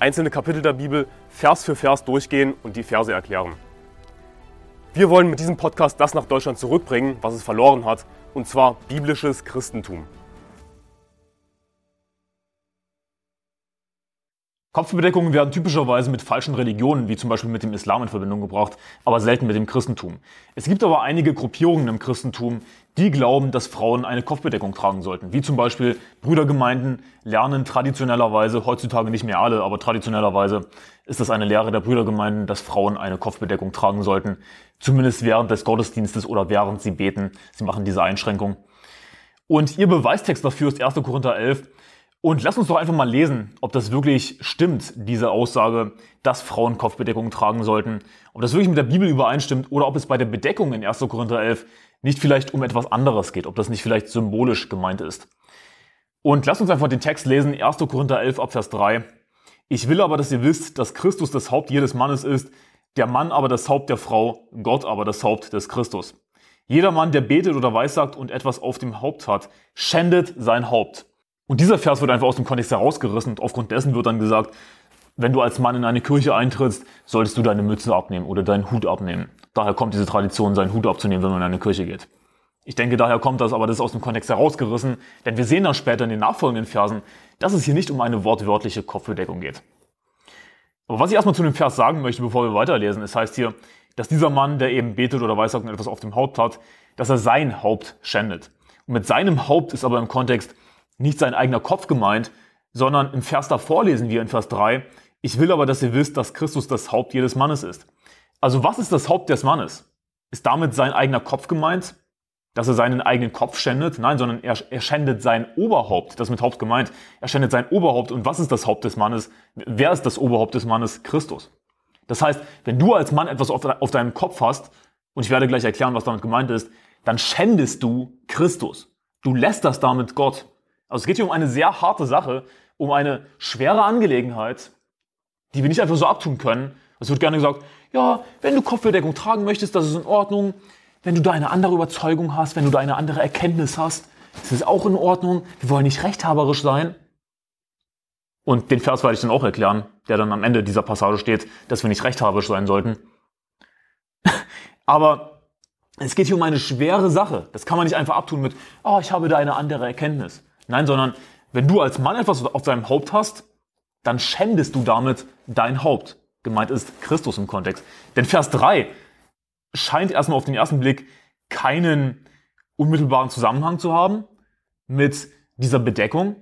einzelne Kapitel der Bibel Vers für Vers durchgehen und die Verse erklären. Wir wollen mit diesem Podcast das nach Deutschland zurückbringen, was es verloren hat, und zwar biblisches Christentum. Kopfbedeckungen werden typischerweise mit falschen Religionen, wie zum Beispiel mit dem Islam in Verbindung gebracht, aber selten mit dem Christentum. Es gibt aber einige Gruppierungen im Christentum, die glauben, dass Frauen eine Kopfbedeckung tragen sollten. Wie zum Beispiel Brüdergemeinden lernen traditionellerweise, heutzutage nicht mehr alle, aber traditionellerweise ist das eine Lehre der Brüdergemeinden, dass Frauen eine Kopfbedeckung tragen sollten. Zumindest während des Gottesdienstes oder während sie beten. Sie machen diese Einschränkung. Und ihr Beweistext dafür ist 1. Korinther 11. Und lass uns doch einfach mal lesen, ob das wirklich stimmt, diese Aussage, dass Frauen Kopfbedeckungen tragen sollten. Ob das wirklich mit der Bibel übereinstimmt oder ob es bei der Bedeckung in 1. Korinther 11 nicht vielleicht um etwas anderes geht, ob das nicht vielleicht symbolisch gemeint ist. Und lass uns einfach den Text lesen, 1. Korinther 11 ab Vers 3. Ich will aber, dass ihr wisst, dass Christus das Haupt jedes Mannes ist, der Mann aber das Haupt der Frau, Gott aber das Haupt des Christus. Jeder Mann, der betet oder weissagt und etwas auf dem Haupt hat, schändet sein Haupt. Und dieser Vers wird einfach aus dem Kontext herausgerissen und aufgrund dessen wird dann gesagt, wenn du als Mann in eine Kirche eintrittst, solltest du deine Mütze abnehmen oder deinen Hut abnehmen. Daher kommt diese Tradition, seinen Hut abzunehmen, wenn man in eine Kirche geht. Ich denke, daher kommt das, aber das ist aus dem Kontext herausgerissen, denn wir sehen dann später in den nachfolgenden Versen, dass es hier nicht um eine wortwörtliche Kopfbedeckung geht. Aber was ich erstmal zu dem Vers sagen möchte, bevor wir weiterlesen, es heißt hier, dass dieser Mann, der eben betet oder weissagt und etwas auf dem Haupt hat, dass er sein Haupt schändet. Und mit seinem Haupt ist aber im Kontext nicht sein eigener Kopf gemeint, sondern im Vers davor lesen wir in Vers 3, ich will aber, dass ihr wisst, dass Christus das Haupt jedes Mannes ist. Also was ist das Haupt des Mannes? Ist damit sein eigener Kopf gemeint? Dass er seinen eigenen Kopf schändet? Nein, sondern er, er schändet sein Oberhaupt. Das ist mit Haupt gemeint. Er schändet sein Oberhaupt. Und was ist das Haupt des Mannes? Wer ist das Oberhaupt des Mannes? Christus. Das heißt, wenn du als Mann etwas auf, auf deinem Kopf hast, und ich werde gleich erklären, was damit gemeint ist, dann schändest du Christus. Du lässt das damit Gott. Also es geht hier um eine sehr harte Sache, um eine schwere Angelegenheit, die wir nicht einfach so abtun können. Es wird gerne gesagt, ja, wenn du Kopfbedeckung tragen möchtest, das ist in Ordnung. Wenn du da eine andere Überzeugung hast, wenn du da eine andere Erkenntnis hast, ist es auch in Ordnung. Wir wollen nicht rechthaberisch sein. Und den Vers werde ich dann auch erklären, der dann am Ende dieser Passage steht, dass wir nicht rechthaberisch sein sollten. Aber es geht hier um eine schwere Sache. Das kann man nicht einfach abtun mit, oh, ich habe da eine andere Erkenntnis. Nein, sondern wenn du als Mann etwas auf deinem Haupt hast, dann schändest du damit dein Haupt. Gemeint ist Christus im Kontext. Denn Vers 3 scheint erstmal auf den ersten Blick keinen unmittelbaren Zusammenhang zu haben mit dieser Bedeckung.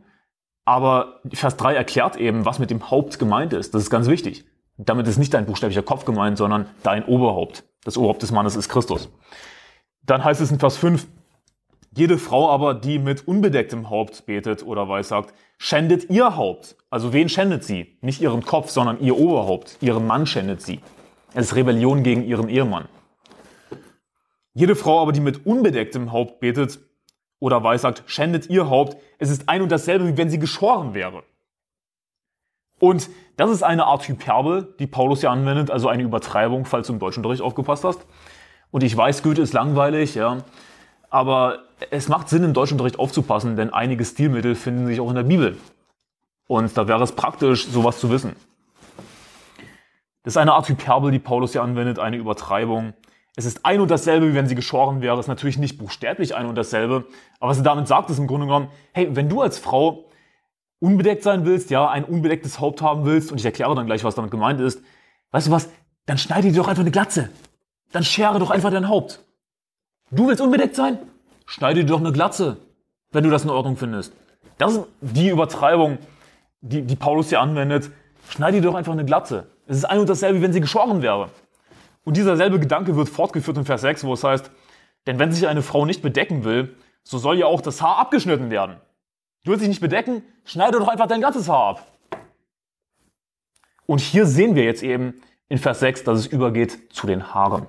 Aber Vers 3 erklärt eben, was mit dem Haupt gemeint ist. Das ist ganz wichtig. Damit ist nicht dein buchstäblicher Kopf gemeint, sondern dein Oberhaupt. Das Oberhaupt des Mannes ist Christus. Dann heißt es in Vers 5, jede Frau aber, die mit unbedecktem Haupt betet oder weissagt, schändet ihr Haupt. Also wen schändet sie? Nicht ihren Kopf, sondern ihr Oberhaupt. Ihren Mann schändet sie. Es ist Rebellion gegen ihren Ehemann. Jede Frau aber, die mit unbedecktem Haupt betet oder weissagt, schändet ihr Haupt. Es ist ein und dasselbe, wie wenn sie geschoren wäre. Und das ist eine Art Hyperbel, die Paulus ja anwendet, also eine Übertreibung, falls du im deutschen Unterricht aufgepasst hast. Und ich weiß, Goethe ist langweilig, ja. Aber es macht Sinn, im Deutschunterricht aufzupassen, denn einige Stilmittel finden sich auch in der Bibel. Und da wäre es praktisch, sowas zu wissen. Das ist eine Art Hyperbel, die Paulus hier anwendet, eine Übertreibung. Es ist ein und dasselbe, wie wenn sie geschoren wäre. Es ist natürlich nicht buchstäblich ein und dasselbe. Aber was er damit sagt, ist im Grunde genommen, hey, wenn du als Frau unbedeckt sein willst, ja, ein unbedecktes Haupt haben willst, und ich erkläre dann gleich, was damit gemeint ist, weißt du was, dann schneide dir doch einfach eine Glatze. Dann schere doch einfach dein Haupt. Du willst unbedeckt sein? Schneide dir doch eine Glatze, wenn du das in Ordnung findest. Das ist die Übertreibung, die, die Paulus hier anwendet. Schneide dir doch einfach eine Glatze. Es ist ein und dasselbe, wenn sie geschoren wäre. Und dieser selbe Gedanke wird fortgeführt in Vers 6, wo es heißt, denn wenn sich eine Frau nicht bedecken will, so soll ja auch das Haar abgeschnitten werden. Du willst dich nicht bedecken? Schneide doch einfach dein ganzes Haar ab. Und hier sehen wir jetzt eben, in Vers 6, dass es übergeht zu den Haaren.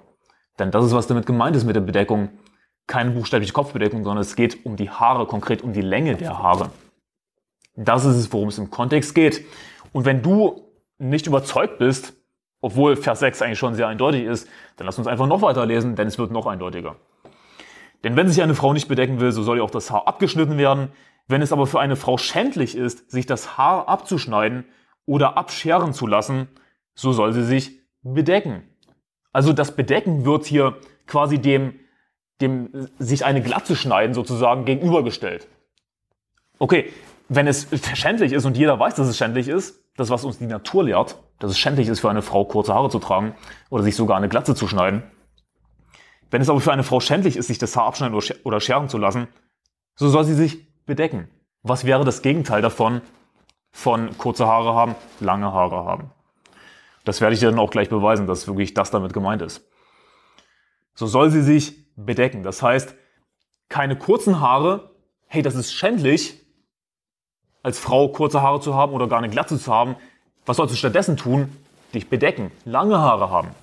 Denn das ist, was damit gemeint ist mit der Bedeckung. Keine buchstäbliche Kopfbedeckung, sondern es geht um die Haare, konkret um die Länge der Haare. Das ist es, worum es im Kontext geht. Und wenn du nicht überzeugt bist, obwohl Vers 6 eigentlich schon sehr eindeutig ist, dann lass uns einfach noch weiter lesen, denn es wird noch eindeutiger. Denn wenn sich eine Frau nicht bedecken will, so soll ihr auch das Haar abgeschnitten werden. Wenn es aber für eine Frau schändlich ist, sich das Haar abzuschneiden oder abscheren zu lassen, so soll sie sich bedecken. Also das Bedecken wird hier quasi dem, dem sich eine Glatze schneiden sozusagen gegenübergestellt. Okay, wenn es schändlich ist und jeder weiß, dass es schändlich ist, das was uns die Natur lehrt, dass es schändlich ist für eine Frau kurze Haare zu tragen oder sich sogar eine Glatze zu schneiden. Wenn es aber für eine Frau schändlich ist, sich das Haar abschneiden oder scheren zu lassen, so soll sie sich bedecken. Was wäre das Gegenteil davon, von kurze Haare haben, lange Haare haben? Das werde ich dir dann auch gleich beweisen, dass wirklich das damit gemeint ist. So soll sie sich bedecken. Das heißt, keine kurzen Haare, hey, das ist schändlich, als Frau kurze Haare zu haben oder gar eine Glatze zu haben. Was sollst du stattdessen tun? Dich bedecken, lange Haare haben.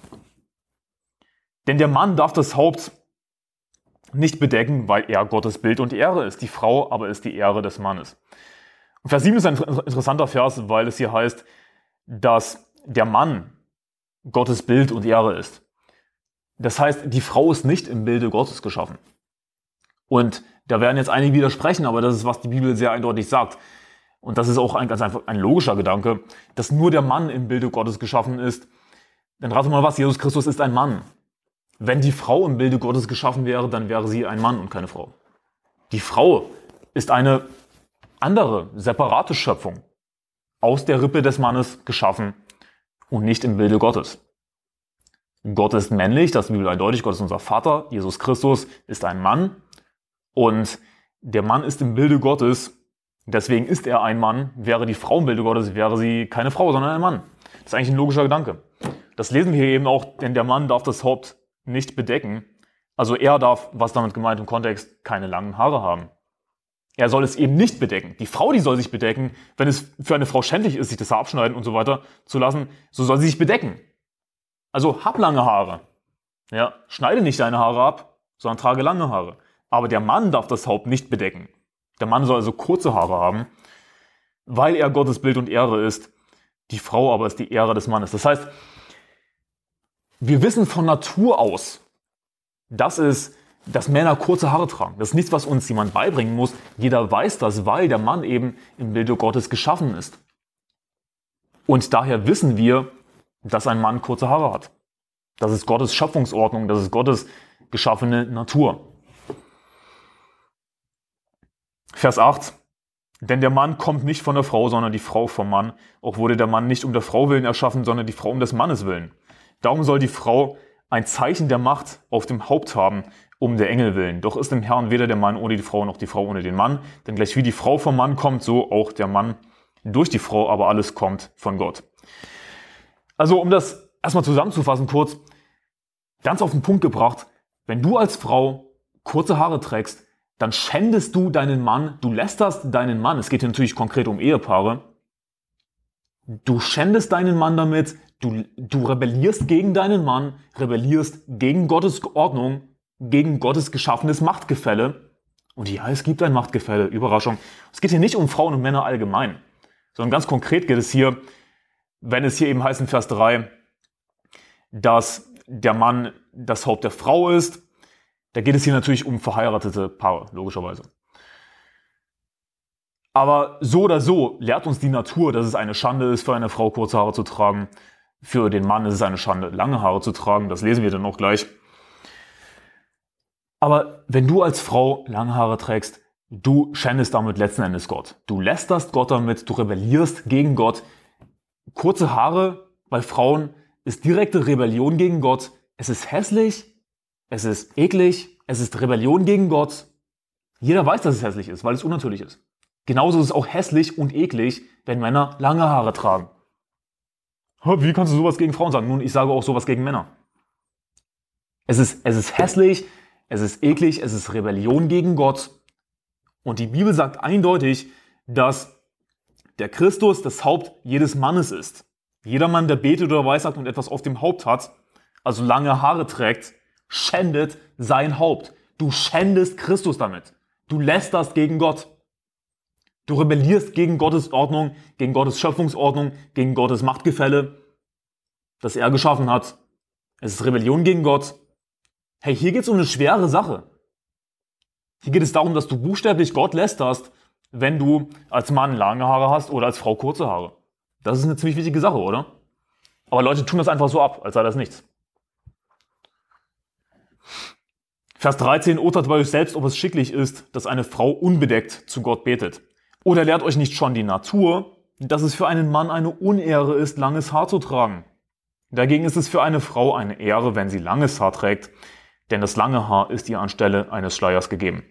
Denn der Mann darf das Haupt nicht bedecken, weil er Gottes Bild und Ehre ist. Die Frau aber ist die Ehre des Mannes. Und Vers 7 ist ein interessanter Vers, weil es hier heißt, dass der Mann Gottes Bild und Ehre ist. Das heißt, die Frau ist nicht im Bilde Gottes geschaffen. Und da werden jetzt einige widersprechen, aber das ist, was die Bibel sehr eindeutig sagt. Und das ist auch ein, ganz einfach ein logischer Gedanke, dass nur der Mann im Bilde Gottes geschaffen ist. Dann rate mal was, Jesus Christus ist ein Mann. Wenn die Frau im Bilde Gottes geschaffen wäre, dann wäre sie ein Mann und keine Frau. Die Frau ist eine andere, separate Schöpfung, aus der Rippe des Mannes geschaffen und nicht im Bilde Gottes. Gott ist männlich, das ist Bibel eindeutig, Gott ist unser Vater, Jesus Christus ist ein Mann und der Mann ist im Bilde Gottes, deswegen ist er ein Mann. Wäre die Frau im Bilde Gottes, wäre sie keine Frau, sondern ein Mann. Das ist eigentlich ein logischer Gedanke. Das lesen wir hier eben auch, denn der Mann darf das Haupt nicht bedecken. Also er darf, was damit gemeint im Kontext, keine langen Haare haben. Er soll es eben nicht bedecken. Die Frau, die soll sich bedecken. Wenn es für eine Frau schändlich ist, sich das Haar abschneiden und so weiter zu lassen, so soll sie sich bedecken. Also hab lange Haare. Ja, schneide nicht deine Haare ab, sondern trage lange Haare. Aber der Mann darf das Haupt nicht bedecken. Der Mann soll also kurze Haare haben, weil er Gottes Bild und Ehre ist. Die Frau aber ist die Ehre des Mannes. Das heißt, wir wissen von Natur aus, dass es dass Männer kurze Haare tragen. Das ist nichts, was uns jemand beibringen muss. Jeder weiß das, weil der Mann eben im Bilde Gottes geschaffen ist. Und daher wissen wir, dass ein Mann kurze Haare hat. Das ist Gottes Schöpfungsordnung, das ist Gottes geschaffene Natur. Vers 8. Denn der Mann kommt nicht von der Frau, sondern die Frau vom Mann. Auch wurde der Mann nicht um der Frau willen erschaffen, sondern die Frau um des Mannes willen. Darum soll die Frau ein Zeichen der Macht auf dem Haupt haben, um der Engel willen. Doch ist im Herrn weder der Mann ohne die Frau noch die Frau ohne den Mann. Denn gleich wie die Frau vom Mann kommt, so auch der Mann durch die Frau, aber alles kommt von Gott. Also um das erstmal zusammenzufassen kurz, ganz auf den Punkt gebracht, wenn du als Frau kurze Haare trägst, dann schändest du deinen Mann, du lästerst deinen Mann, es geht hier natürlich konkret um Ehepaare, du schändest deinen Mann damit, du, du rebellierst gegen deinen Mann, rebellierst gegen Gottes Ordnung gegen Gottes geschaffenes Machtgefälle. Und ja, es gibt ein Machtgefälle, Überraschung. Es geht hier nicht um Frauen und Männer allgemein, sondern ganz konkret geht es hier, wenn es hier eben heißt in Vers 3, dass der Mann das Haupt der Frau ist, da geht es hier natürlich um verheiratete Paare, logischerweise. Aber so oder so lehrt uns die Natur, dass es eine Schande ist, für eine Frau kurze Haare zu tragen. Für den Mann ist es eine Schande, lange Haare zu tragen. Das lesen wir dann auch gleich. Aber wenn du als Frau lange Haare trägst, du schändest damit letzten Endes Gott. Du lästerst Gott damit, du rebellierst gegen Gott. Kurze Haare bei Frauen ist direkte Rebellion gegen Gott. Es ist hässlich, es ist eklig, es ist Rebellion gegen Gott. Jeder weiß, dass es hässlich ist, weil es unnatürlich ist. Genauso ist es auch hässlich und eklig, wenn Männer lange Haare tragen. Wie kannst du sowas gegen Frauen sagen? Nun, ich sage auch sowas gegen Männer. Es ist, es ist hässlich, es ist eklig, es ist Rebellion gegen Gott. Und die Bibel sagt eindeutig, dass der Christus das Haupt jedes Mannes ist. Jeder Mann, der betet oder weissagt und etwas auf dem Haupt hat, also lange Haare trägt, schändet sein Haupt. Du schändest Christus damit. Du lästerst gegen Gott. Du rebellierst gegen Gottes Ordnung, gegen Gottes Schöpfungsordnung, gegen Gottes Machtgefälle, das er geschaffen hat. Es ist Rebellion gegen Gott. Hey, hier geht es um eine schwere Sache. Hier geht es darum, dass du buchstäblich Gott lästerst, wenn du als Mann lange Haare hast oder als Frau kurze Haare. Das ist eine ziemlich wichtige Sache, oder? Aber Leute tun das einfach so ab, als sei das nichts. Vers 13 urteilt bei euch selbst, ob es schicklich ist, dass eine Frau unbedeckt zu Gott betet. Oder lehrt euch nicht schon die Natur, dass es für einen Mann eine Unehre ist, langes Haar zu tragen. Dagegen ist es für eine Frau eine Ehre, wenn sie langes Haar trägt, denn das lange Haar ist ihr anstelle eines Schleiers gegeben.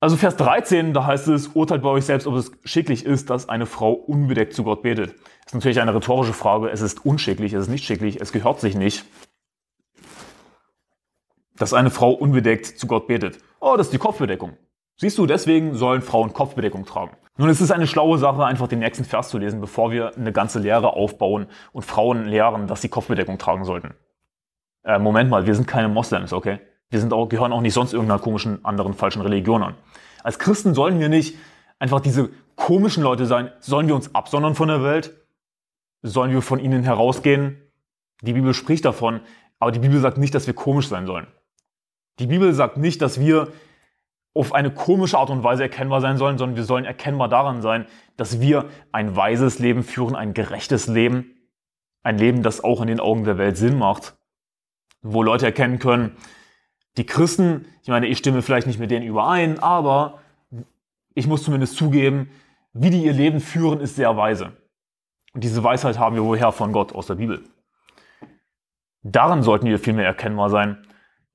Also Vers 13, da heißt es, urteilt bei euch selbst, ob es schicklich ist, dass eine Frau unbedeckt zu Gott betet. Das ist natürlich eine rhetorische Frage. Es ist unschicklich, es ist nicht schicklich, es gehört sich nicht, dass eine Frau unbedeckt zu Gott betet. Oh, das ist die Kopfbedeckung. Siehst du, deswegen sollen Frauen Kopfbedeckung tragen. Nun, es ist eine schlaue Sache, einfach den nächsten Vers zu lesen, bevor wir eine ganze Lehre aufbauen und Frauen lehren, dass sie Kopfbedeckung tragen sollten. Äh, Moment mal, wir sind keine Moslems, okay? Wir sind auch, gehören auch nicht sonst irgendeiner komischen anderen falschen Religion an. Als Christen sollen wir nicht einfach diese komischen Leute sein. Sollen wir uns absondern von der Welt? Sollen wir von ihnen herausgehen? Die Bibel spricht davon, aber die Bibel sagt nicht, dass wir komisch sein sollen. Die Bibel sagt nicht, dass wir auf eine komische Art und Weise erkennbar sein sollen, sondern wir sollen erkennbar daran sein, dass wir ein weises Leben führen, ein gerechtes Leben, ein Leben, das auch in den Augen der Welt Sinn macht, wo Leute erkennen können, die Christen, ich meine, ich stimme vielleicht nicht mit denen überein, aber ich muss zumindest zugeben, wie die ihr Leben führen, ist sehr weise. Und diese Weisheit haben wir woher von Gott aus der Bibel. Daran sollten wir vielmehr erkennbar sein,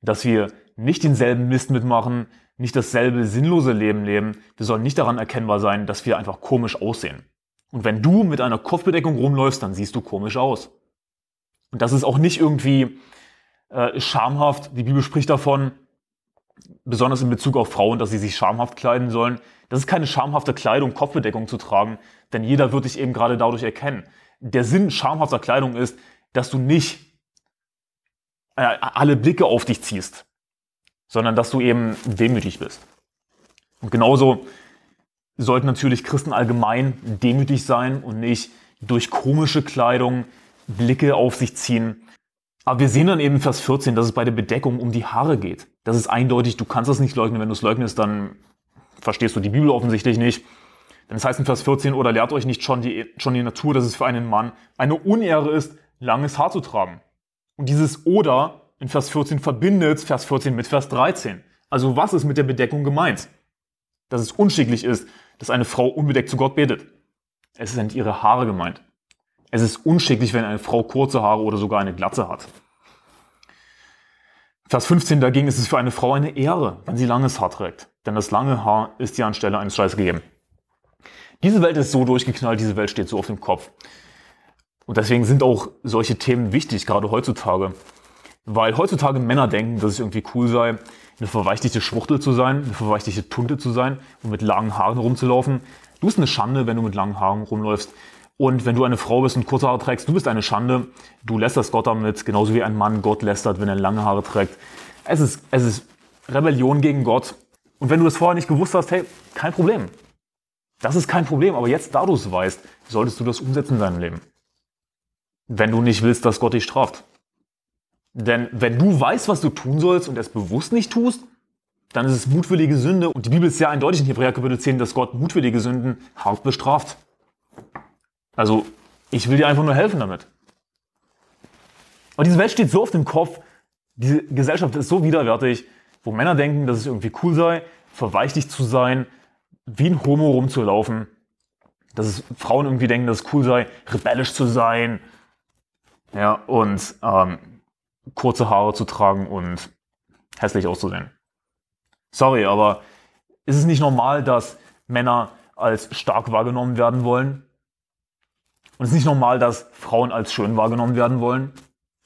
dass wir nicht denselben Mist mitmachen, nicht dasselbe sinnlose Leben leben. Wir sollen nicht daran erkennbar sein, dass wir einfach komisch aussehen. Und wenn du mit einer Kopfbedeckung rumläufst, dann siehst du komisch aus. Und das ist auch nicht irgendwie äh, schamhaft. Die Bibel spricht davon, besonders in Bezug auf Frauen, dass sie sich schamhaft kleiden sollen. Das ist keine schamhafte Kleidung, Kopfbedeckung zu tragen, denn jeder wird dich eben gerade dadurch erkennen. Der Sinn schamhafter Kleidung ist, dass du nicht äh, alle Blicke auf dich ziehst sondern dass du eben demütig bist. Und genauso sollten natürlich Christen allgemein demütig sein und nicht durch komische Kleidung Blicke auf sich ziehen. Aber wir sehen dann eben in Vers 14, dass es bei der Bedeckung um die Haare geht. Das ist eindeutig, du kannst das nicht leugnen. Wenn du es leugnest, dann verstehst du die Bibel offensichtlich nicht. Denn es heißt in Vers 14, oder lehrt euch nicht schon die, schon die Natur, dass es für einen Mann eine Unehre ist, langes Haar zu tragen. Und dieses oder in Vers 14 verbindet Vers 14 mit Vers 13. Also was ist mit der Bedeckung gemeint? Dass es unschicklich ist, dass eine Frau unbedeckt zu Gott betet. Es sind ihre Haare gemeint. Es ist unschicklich, wenn eine Frau kurze Haare oder sogar eine Glatze hat. Vers 15 dagegen ist es für eine Frau eine Ehre, wenn sie langes Haar trägt. Denn das lange Haar ist ihr anstelle eines Schleißes gegeben. Diese Welt ist so durchgeknallt, diese Welt steht so auf dem Kopf. Und deswegen sind auch solche Themen wichtig, gerade heutzutage. Weil heutzutage Männer denken, dass es irgendwie cool sei, eine verweichtigte Schwuchtel zu sein, eine verweichtigte Tunte zu sein und mit langen Haaren rumzulaufen. Du bist eine Schande, wenn du mit langen Haaren rumläufst. Und wenn du eine Frau bist und kurze Haare trägst, du bist eine Schande. Du lästerst Gott damit, genauso wie ein Mann Gott lästert, wenn er lange Haare trägt. Es ist, es ist Rebellion gegen Gott. Und wenn du das vorher nicht gewusst hast, hey, kein Problem. Das ist kein Problem. Aber jetzt, da du es weißt, solltest du das umsetzen in deinem Leben. Wenn du nicht willst, dass Gott dich straft. Denn wenn du weißt, was du tun sollst und es bewusst nicht tust, dann ist es mutwillige Sünde. Und die Bibel ist sehr eindeutig in Hebräer Kapitel 10, dass Gott mutwillige Sünden hart bestraft. Also, ich will dir einfach nur helfen damit. Aber diese Welt steht so auf dem Kopf, diese Gesellschaft ist so widerwärtig, wo Männer denken, dass es irgendwie cool sei, verweichlicht zu sein, wie ein Homo rumzulaufen, dass es Frauen irgendwie denken, dass es cool sei, rebellisch zu sein, ja, und ähm, kurze Haare zu tragen und hässlich auszusehen. Sorry, aber ist es nicht normal, dass Männer als stark wahrgenommen werden wollen? Und ist es nicht normal, dass Frauen als schön wahrgenommen werden wollen?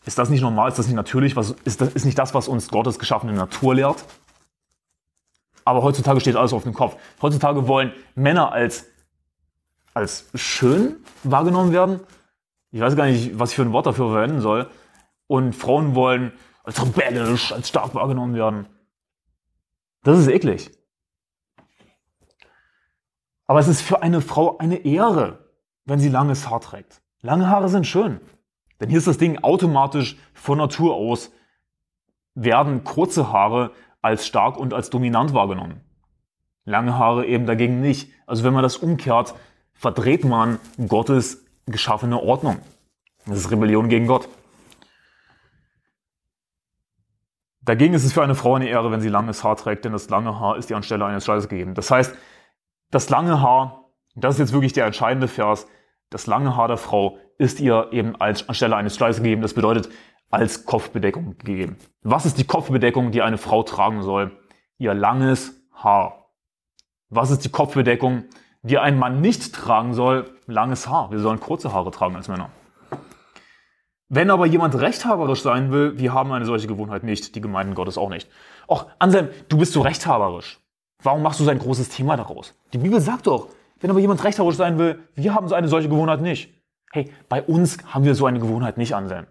Ist das nicht normal? Ist das nicht natürlich? Was, ist, das, ist nicht das, was uns Gottes geschaffene Natur lehrt? Aber heutzutage steht alles auf dem Kopf. Heutzutage wollen Männer als, als schön wahrgenommen werden Ich weiß gar nicht, was ich für ein Wort dafür verwenden soll. Und Frauen wollen als rebellisch, als stark wahrgenommen werden. Das ist eklig. Aber es ist für eine Frau eine Ehre, wenn sie langes Haar trägt. Lange Haare sind schön. Denn hier ist das Ding automatisch von Natur aus werden kurze Haare als stark und als dominant wahrgenommen. Lange Haare eben dagegen nicht. Also wenn man das umkehrt, verdreht man Gottes geschaffene Ordnung. Das ist Rebellion gegen Gott. Dagegen ist es für eine Frau eine Ehre, wenn sie langes Haar trägt, denn das lange Haar ist ihr anstelle eines Schleiers gegeben. Das heißt, das lange Haar, das ist jetzt wirklich der entscheidende Vers, das lange Haar der Frau ist ihr eben als anstelle eines Schleiers gegeben. Das bedeutet als Kopfbedeckung gegeben. Was ist die Kopfbedeckung, die eine Frau tragen soll? Ihr langes Haar. Was ist die Kopfbedeckung, die ein Mann nicht tragen soll? Langes Haar. Wir sollen kurze Haare tragen als Männer. Wenn aber jemand rechthaberisch sein will, wir haben eine solche Gewohnheit nicht, die Gemeinden Gottes auch nicht. Och, Anselm, du bist so rechthaberisch. Warum machst du so ein großes Thema daraus? Die Bibel sagt doch, wenn aber jemand rechthaberisch sein will, wir haben so eine solche Gewohnheit nicht. Hey, bei uns haben wir so eine Gewohnheit nicht, Anselm.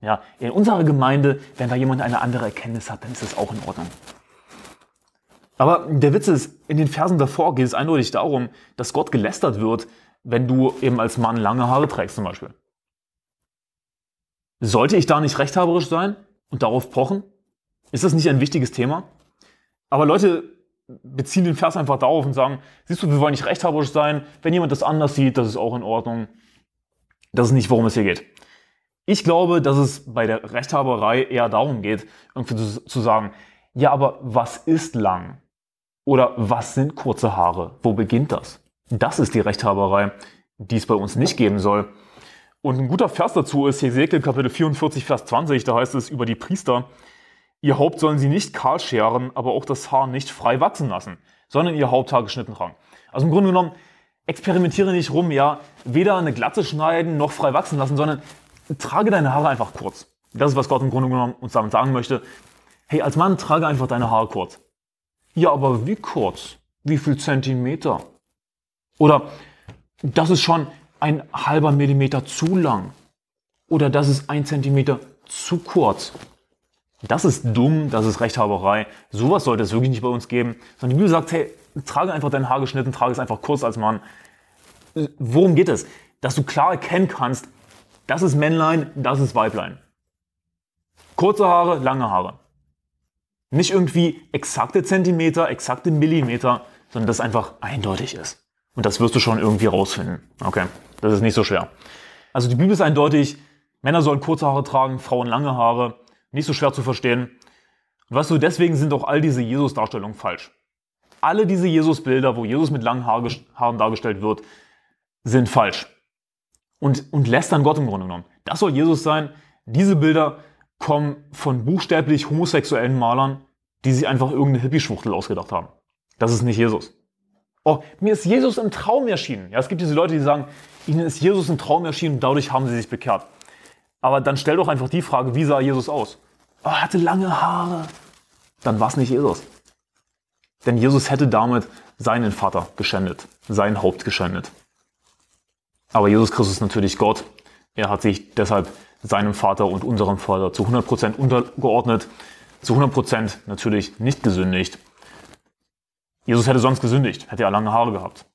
Ja, in unserer Gemeinde, wenn da jemand eine andere Erkenntnis hat, dann ist das auch in Ordnung. Aber der Witz ist, in den Versen davor geht es eindeutig darum, dass Gott gelästert wird, wenn du eben als Mann lange Haare trägst zum Beispiel. Sollte ich da nicht rechthaberisch sein und darauf pochen? Ist das nicht ein wichtiges Thema? Aber Leute beziehen den Vers einfach darauf und sagen, siehst du, wir wollen nicht rechthaberisch sein. Wenn jemand das anders sieht, das ist auch in Ordnung. Das ist nicht, worum es hier geht. Ich glaube, dass es bei der Rechthaberei eher darum geht, irgendwie zu, zu sagen, ja, aber was ist lang? Oder was sind kurze Haare? Wo beginnt das? Das ist die Rechthaberei, die es bei uns nicht geben soll. Und ein guter Vers dazu ist Hesekiel Kapitel 44, Vers 20, da heißt es über die Priester, ihr Haupt sollen sie nicht kahl scheren, aber auch das Haar nicht frei wachsen lassen, sondern ihr Haupthaar geschnitten tragen. Also im Grunde genommen, experimentiere nicht rum, ja, weder eine Glatze schneiden noch frei wachsen lassen, sondern trage deine Haare einfach kurz. Das ist, was Gott im Grunde genommen uns damit sagen möchte. Hey, als Mann trage einfach deine Haare kurz. Ja, aber wie kurz? Wie viel Zentimeter? Oder das ist schon ein halber Millimeter zu lang. Oder das ist ein Zentimeter zu kurz. Das ist dumm, das ist Rechthaberei. Sowas sollte es wirklich nicht bei uns geben. Sondern die Bibel sagt, hey, trage einfach dein Haar geschnitten, trage es einfach kurz als Mann. Worum geht es? Dass du klar erkennen kannst, das ist Männlein, das ist Weiblein. Kurze Haare, lange Haare. Nicht irgendwie exakte Zentimeter, exakte Millimeter, sondern das einfach eindeutig ist. Und das wirst du schon irgendwie rausfinden. Okay. Das ist nicht so schwer. Also die Bibel ist eindeutig, Männer sollen kurze Haare tragen, Frauen lange Haare. Nicht so schwer zu verstehen. Und weißt du, deswegen sind auch all diese Jesus-Darstellungen falsch. Alle diese Jesus-Bilder, wo Jesus mit langen Haaren dargestellt wird, sind falsch. Und, und lästern Gott im Grunde genommen. Das soll Jesus sein. Diese Bilder kommen von buchstäblich homosexuellen Malern, die sich einfach irgendeine Hippie-Schwuchtel ausgedacht haben. Das ist nicht Jesus. Oh, mir ist Jesus im Traum erschienen. Ja, es gibt diese Leute, die sagen, ihnen ist Jesus im Traum erschienen und dadurch haben sie sich bekehrt. Aber dann stell doch einfach die Frage, wie sah Jesus aus? Oh, er hatte lange Haare. Dann war es nicht Jesus. Denn Jesus hätte damit seinen Vater geschändet, sein Haupt geschändet. Aber Jesus Christus ist natürlich Gott. Er hat sich deshalb seinem Vater und unserem Vater zu 100% untergeordnet, zu 100% natürlich nicht gesündigt. Jesus hätte sonst gesündigt, hätte er lange Haare gehabt.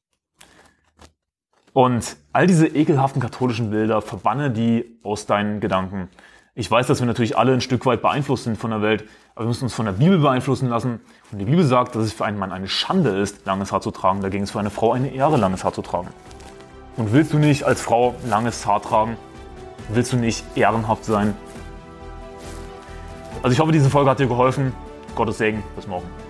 Und all diese ekelhaften katholischen Bilder, verbanne die aus deinen Gedanken. Ich weiß, dass wir natürlich alle ein Stück weit beeinflusst sind von der Welt, aber wir müssen uns von der Bibel beeinflussen lassen. Und die Bibel sagt, dass es für einen Mann eine Schande ist, langes Haar zu tragen. Dagegen ist es für eine Frau eine Ehre, langes Haar zu tragen. Und willst du nicht als Frau langes Haar tragen? Willst du nicht ehrenhaft sein? Also ich hoffe, diese Folge hat dir geholfen. Gottes Segen. Bis morgen.